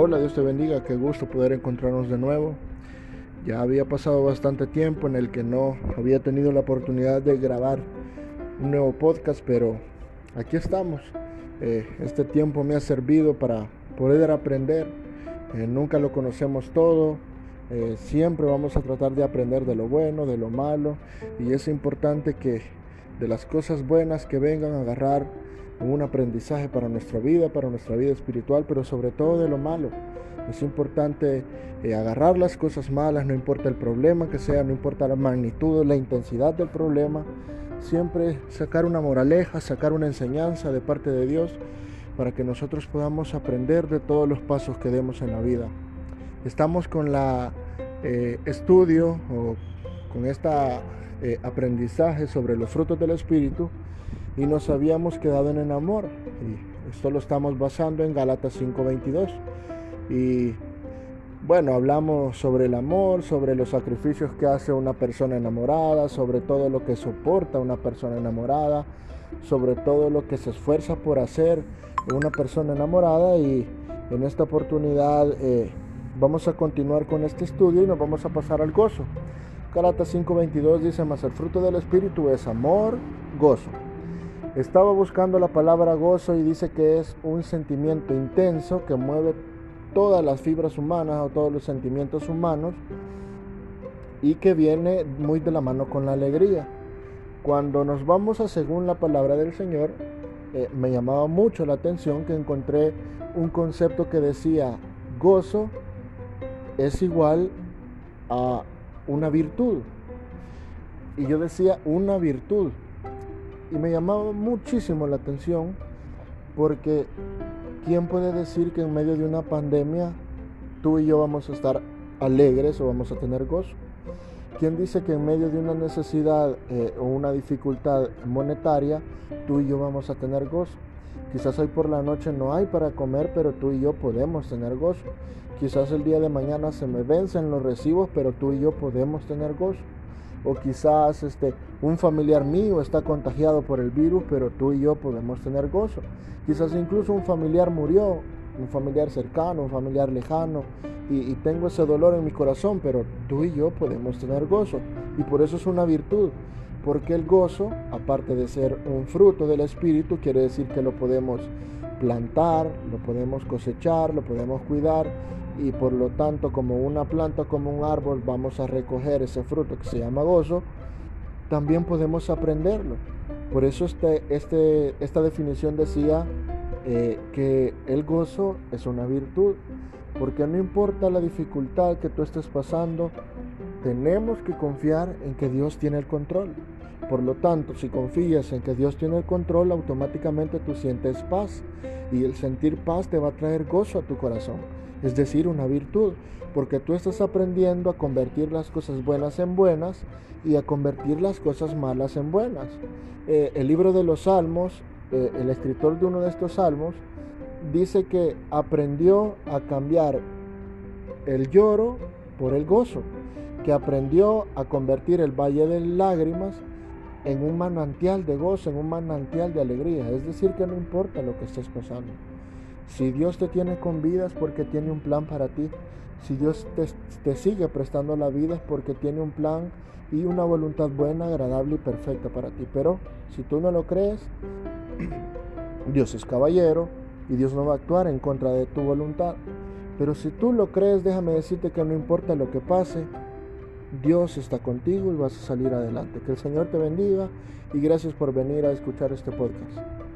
Hola, Dios te bendiga, qué gusto poder encontrarnos de nuevo. Ya había pasado bastante tiempo en el que no había tenido la oportunidad de grabar un nuevo podcast, pero aquí estamos. Eh, este tiempo me ha servido para poder aprender. Eh, nunca lo conocemos todo. Eh, siempre vamos a tratar de aprender de lo bueno, de lo malo. Y es importante que de las cosas buenas que vengan a agarrar un aprendizaje para nuestra vida, para nuestra vida espiritual, pero sobre todo de lo malo. Es importante eh, agarrar las cosas malas, no importa el problema que sea, no importa la magnitud o la intensidad del problema, siempre sacar una moraleja, sacar una enseñanza de parte de Dios para que nosotros podamos aprender de todos los pasos que demos en la vida. Estamos con la eh, estudio o con este aprendizaje sobre los frutos del Espíritu y nos habíamos quedado en el amor. Esto lo estamos basando en Gálatas 5:22. Y bueno, hablamos sobre el amor, sobre los sacrificios que hace una persona enamorada, sobre todo lo que soporta una persona enamorada, sobre todo lo que se esfuerza por hacer una persona enamorada y en esta oportunidad eh, vamos a continuar con este estudio y nos vamos a pasar al gozo. Gálatas 5:22 dice, más el fruto del Espíritu es amor, gozo estaba buscando la palabra gozo y dice que es un sentimiento intenso que mueve todas las fibras humanas o todos los sentimientos humanos y que viene muy de la mano con la alegría. Cuando nos vamos a según la palabra del Señor, eh, me llamaba mucho la atención que encontré un concepto que decía gozo es igual a una virtud. Y yo decía una virtud y me llamaba muchísimo la atención porque ¿quién puede decir que en medio de una pandemia tú y yo vamos a estar alegres o vamos a tener gozo? ¿Quién dice que en medio de una necesidad eh, o una dificultad monetaria tú y yo vamos a tener gozo? Quizás hoy por la noche no hay para comer, pero tú y yo podemos tener gozo. Quizás el día de mañana se me vencen los recibos, pero tú y yo podemos tener gozo o quizás este, un familiar mío está contagiado por el virus, pero tú y yo podemos tener gozo. Quizás incluso un familiar murió, un familiar cercano, un familiar lejano, y, y, tengo ese dolor en mi corazón, pero tú y yo podemos tener gozo. Y por eso es una virtud, porque el gozo, aparte de ser un fruto del Espíritu, quiere decir que lo podemos plantar, lo podemos cosechar, lo podemos cuidar y por lo tanto como una planta, como un árbol, vamos a recoger ese fruto que se llama gozo, también podemos aprenderlo. Por eso este, este, esta definición decía eh, que el gozo es una virtud, porque no importa la dificultad que tú estés pasando, tenemos que confiar en que Dios tiene el control. Por lo tanto, si confías en que Dios tiene el control, automáticamente tú sientes paz y el sentir paz te va a traer gozo a tu corazón, es decir, una virtud, porque tú estás aprendiendo a convertir las cosas buenas en buenas y a convertir las cosas malas en buenas. Eh, el libro de los Salmos, eh, el escritor de uno de estos salmos, dice que aprendió a cambiar el lloro por el gozo, que aprendió a convertir el valle de lágrimas en un manantial de gozo, en un manantial de alegría. Es decir, que no importa lo que estés pasando. Si Dios te tiene con vida es porque tiene un plan para ti. Si Dios te, te, sigue prestando la vida es porque tiene un plan y una voluntad buena, agradable y perfecta para ti. Pero si tú no lo crees, Dios es caballero y Dios no va a actuar en contra de tu voluntad. Pero si tú lo crees, déjame decirte que no importa lo que pase, Dios está contigo y vas a salir adelante. Que el Señor te bendiga y gracias por venir a escuchar este podcast.